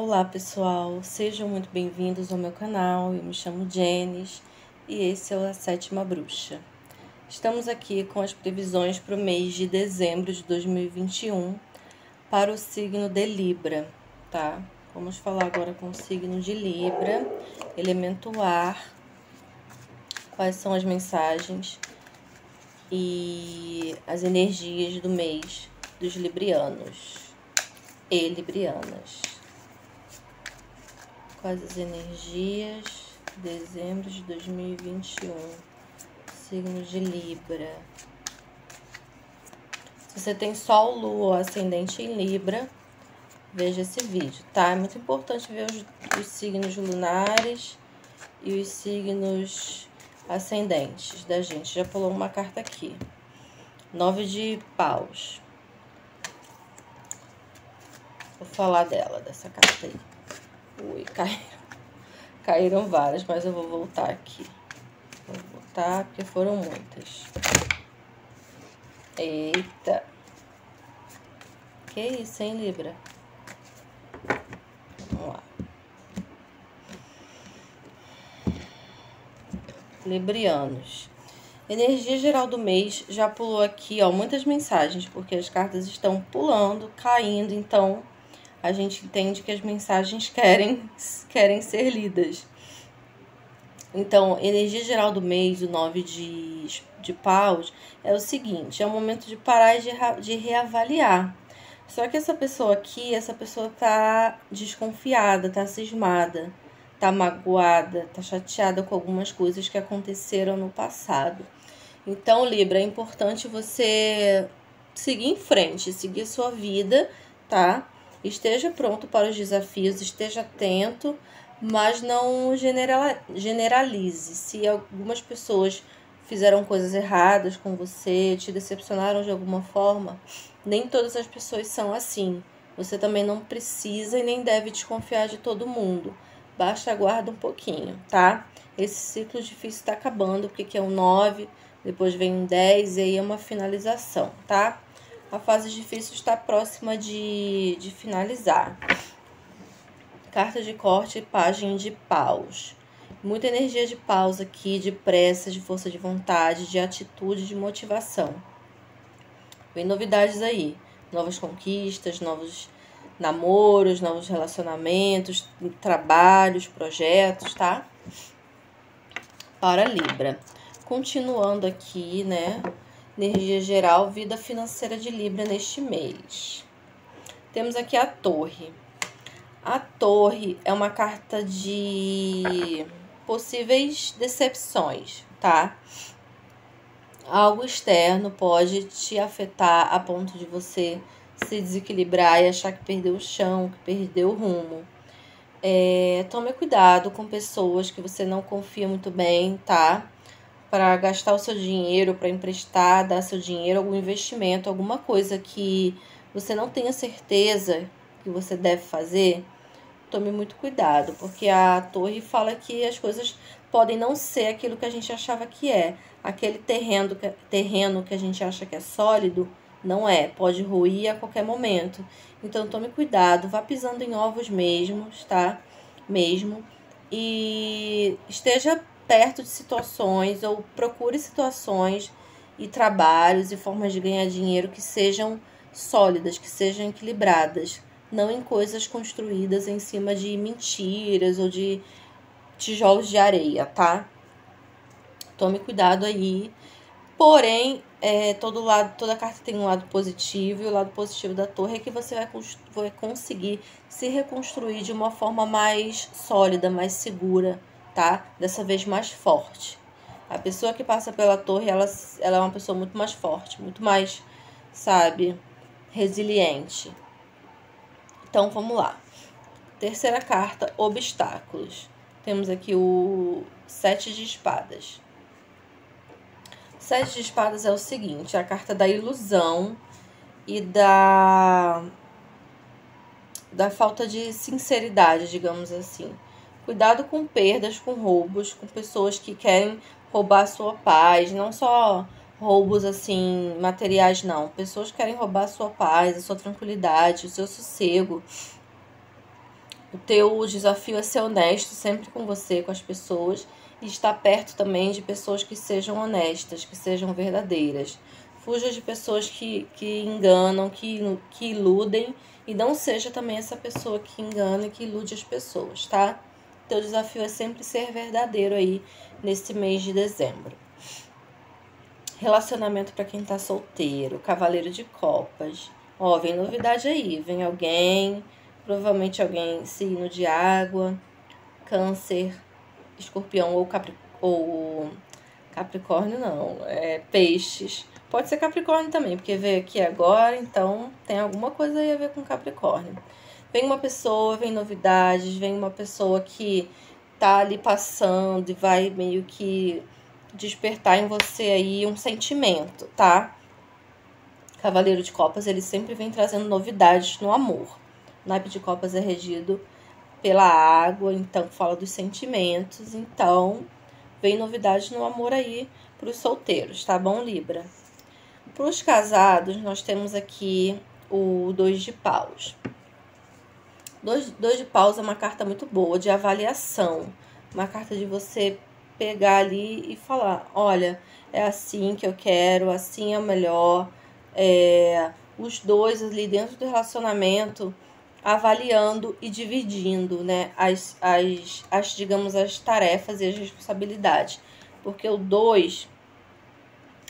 Olá pessoal, sejam muito bem-vindos ao meu canal. Eu me chamo Jenis e esse é a Sétima Bruxa. Estamos aqui com as previsões para o mês de dezembro de 2021 para o signo de Libra, tá? Vamos falar agora com o signo de Libra, elemento ar, quais são as mensagens e as energias do mês dos librianos e librianas. Quais as energias? Dezembro de 2021. Signo de Libra. Se você tem Sol, Lua ou Ascendente em Libra, veja esse vídeo, tá? É muito importante ver os, os signos lunares e os signos ascendentes da gente. Já pulou uma carta aqui. Nove de paus. Vou falar dela, dessa carta aí. Ui, caíram. Caíram várias, mas eu vou voltar aqui. Vou voltar porque foram muitas. Eita. Que isso, hein, Libra? Vamos lá. Librianos. Energia geral do mês já pulou aqui, ó, muitas mensagens, porque as cartas estão pulando, caindo, então a gente entende que as mensagens querem, querem ser lidas. Então, energia geral do mês, o 9 de, de paus, é o seguinte: é o momento de parar e de, de reavaliar. Só que essa pessoa aqui, essa pessoa tá desconfiada, tá cismada, tá magoada, tá chateada com algumas coisas que aconteceram no passado. Então, Libra, é importante você seguir em frente, seguir sua vida, tá? Esteja pronto para os desafios, esteja atento, mas não generalize. Se algumas pessoas fizeram coisas erradas com você, te decepcionaram de alguma forma, nem todas as pessoas são assim. Você também não precisa e nem deve desconfiar de todo mundo. Basta aguarda um pouquinho, tá? Esse ciclo difícil está acabando, porque aqui é um 9, depois vem um 10 e aí é uma finalização, tá? A fase difícil está próxima de, de finalizar. Carta de corte, página de paus. Muita energia de paus aqui, de pressa, de força de vontade, de atitude, de motivação. Vem novidades aí. Novas conquistas, novos namoros, novos relacionamentos, trabalhos, projetos, tá? Para Libra. Continuando aqui, né? Energia geral, vida financeira de Libra neste mês. Temos aqui a Torre. A Torre é uma carta de possíveis decepções, tá? Algo externo pode te afetar a ponto de você se desequilibrar e achar que perdeu o chão, que perdeu o rumo. É, tome cuidado com pessoas que você não confia muito bem, tá? Para gastar o seu dinheiro, para emprestar, dar seu dinheiro, algum investimento, alguma coisa que você não tenha certeza que você deve fazer, tome muito cuidado, porque a torre fala que as coisas podem não ser aquilo que a gente achava que é. Aquele terreno, terreno que a gente acha que é sólido, não é, pode ruir a qualquer momento. Então tome cuidado, vá pisando em ovos mesmos, tá? Mesmo. E esteja perto de situações ou procure situações e trabalhos e formas de ganhar dinheiro que sejam sólidas, que sejam equilibradas, não em coisas construídas em cima de mentiras ou de tijolos de areia, tá? Tome cuidado aí. Porém, é, todo lado, toda carta tem um lado positivo e o lado positivo da torre é que você vai, vai conseguir se reconstruir de uma forma mais sólida, mais segura, tá? Dessa vez mais forte. A pessoa que passa pela torre, ela, ela é uma pessoa muito mais forte, muito mais, sabe, resiliente. Então vamos lá. Terceira carta, obstáculos. Temos aqui o sete de espadas. Sete de espadas é o seguinte, é a carta da ilusão e da da falta de sinceridade, digamos assim. Cuidado com perdas, com roubos, com pessoas que querem roubar a sua paz, não só roubos assim materiais não, pessoas que querem roubar a sua paz, a sua tranquilidade, o seu sossego. O teu desafio é ser honesto sempre com você, com as pessoas, e estar perto também de pessoas que sejam honestas, que sejam verdadeiras. Fuja de pessoas que, que enganam, que, que iludem, e não seja também essa pessoa que engana e que ilude as pessoas, tá? Teu desafio é sempre ser verdadeiro aí nesse mês de dezembro. Relacionamento para quem tá solteiro, cavaleiro de copas. Ó, vem novidade aí, vem alguém, provavelmente alguém signo de água, câncer, escorpião ou, capri ou capricórnio não, é peixes. Pode ser capricórnio também, porque veio aqui agora, então tem alguma coisa aí a ver com capricórnio. Vem uma pessoa, vem novidades, vem uma pessoa que tá ali passando e vai meio que despertar em você aí um sentimento, tá? Cavaleiro de Copas, ele sempre vem trazendo novidades no amor. O naipe de Copas é regido pela água, então fala dos sentimentos. Então, vem novidades no amor aí para os solteiros, tá bom, Libra? Para os casados, nós temos aqui o dois de paus. Dois, dois de paus é uma carta muito boa de avaliação, uma carta de você pegar ali e falar: olha, é assim que eu quero, assim é o melhor. É, os dois ali dentro do relacionamento avaliando e dividindo né, as, as, as, digamos, as tarefas e as responsabilidades. Porque o 2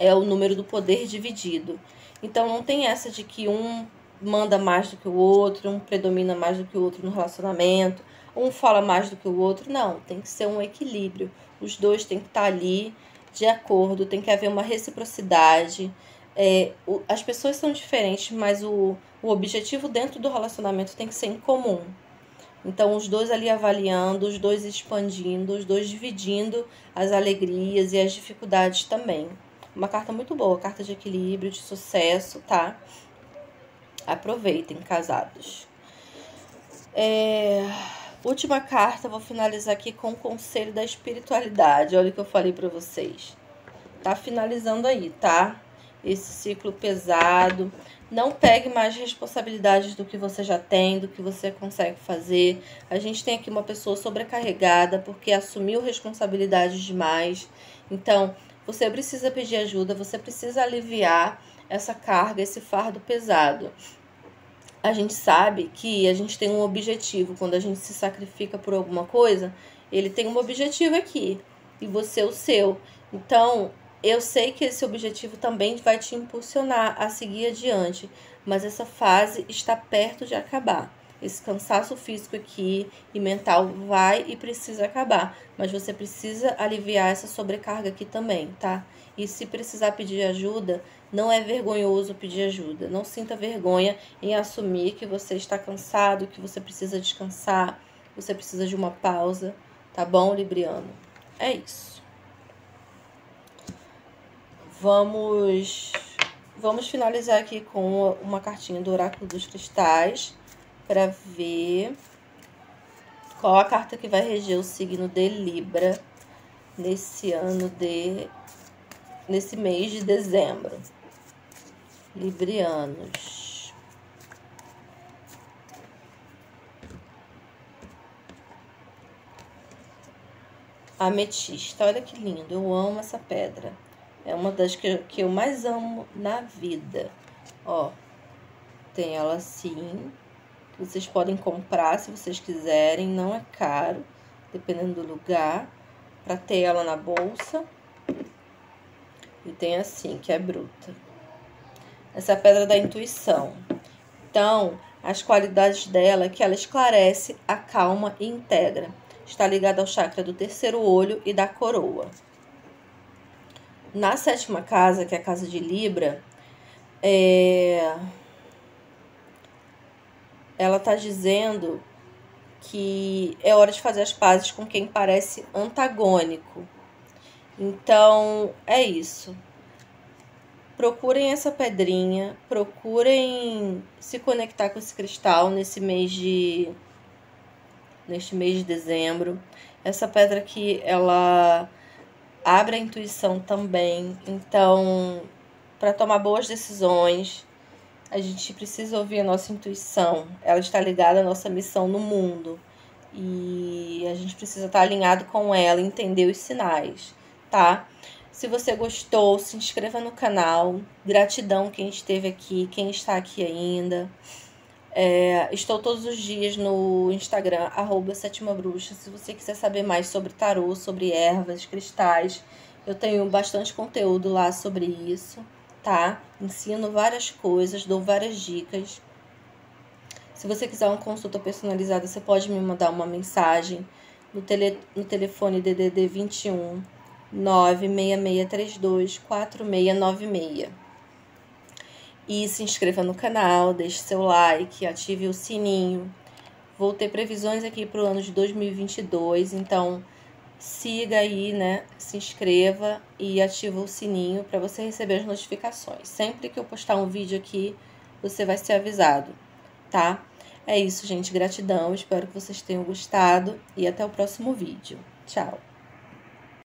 é o número do poder dividido. Então não tem essa de que um manda mais do que o outro, um predomina mais do que o outro no relacionamento, um fala mais do que o outro. Não, tem que ser um equilíbrio. Os dois têm que estar ali de acordo, tem que haver uma reciprocidade. É, o, as pessoas são diferentes, mas o, o objetivo dentro do relacionamento tem que ser em comum. Então, os dois ali avaliando, os dois expandindo, os dois dividindo as alegrias e as dificuldades também. Uma carta muito boa, carta de equilíbrio, de sucesso, tá? Aproveitem, casados. É... Última carta, vou finalizar aqui com o conselho da espiritualidade. Olha o que eu falei para vocês. Tá finalizando aí, tá? Esse ciclo pesado. Não pegue mais responsabilidades do que você já tem, do que você consegue fazer. A gente tem aqui uma pessoa sobrecarregada porque assumiu responsabilidades demais. Então, você precisa pedir ajuda, você precisa aliviar essa carga, esse fardo pesado a gente sabe que a gente tem um objetivo. Quando a gente se sacrifica por alguma coisa, ele tem um objetivo aqui e você o seu. Então, eu sei que esse objetivo também vai te impulsionar a seguir adiante, mas essa fase está perto de acabar. Esse cansaço físico aqui e mental vai e precisa acabar, mas você precisa aliviar essa sobrecarga aqui também, tá? E se precisar pedir ajuda, não é vergonhoso pedir ajuda. Não sinta vergonha em assumir que você está cansado, que você precisa descansar, você precisa de uma pausa, tá bom, Libriano? É isso. Vamos vamos finalizar aqui com uma cartinha do Oráculo dos Cristais para ver qual a carta que vai reger o signo de Libra nesse ano de nesse mês de dezembro. Librianos. Ametista, olha que lindo, eu amo essa pedra. É uma das que, que eu mais amo na vida. Ó, tem ela assim. Vocês podem comprar se vocês quiserem, não é caro, dependendo do lugar. Pra ter ela na bolsa. E tem assim, que é bruta essa pedra da intuição. Então, as qualidades dela é que ela esclarece, acalma e integra. Está ligada ao chakra do terceiro olho e da coroa. Na sétima casa, que é a casa de Libra, é... ela está dizendo que é hora de fazer as pazes com quem parece antagônico. Então, é isso procurem essa pedrinha, procurem se conectar com esse cristal nesse mês de neste mês de dezembro. Essa pedra aqui, ela abre a intuição também. Então, para tomar boas decisões, A gente precisa ouvir a nossa intuição. Ela está ligada à nossa missão no mundo. E a gente precisa estar alinhado com ela, entender os sinais, tá? Se você gostou, se inscreva no canal. Gratidão quem esteve aqui, quem está aqui ainda. É, estou todos os dias no Instagram, arroba Sétima Bruxa. Se você quiser saber mais sobre tarô, sobre ervas, cristais, eu tenho bastante conteúdo lá sobre isso, tá? Ensino várias coisas, dou várias dicas. Se você quiser uma consulta personalizada, você pode me mandar uma mensagem no, tele, no telefone DDD 21 96632 4696 e se inscreva no canal, deixe seu like, ative o sininho. Vou ter previsões aqui para o ano de 2022, então siga aí, né? Se inscreva e ativa o sininho para você receber as notificações. Sempre que eu postar um vídeo aqui, você vai ser avisado, tá? É isso, gente. Gratidão. Espero que vocês tenham gostado e até o próximo vídeo. Tchau.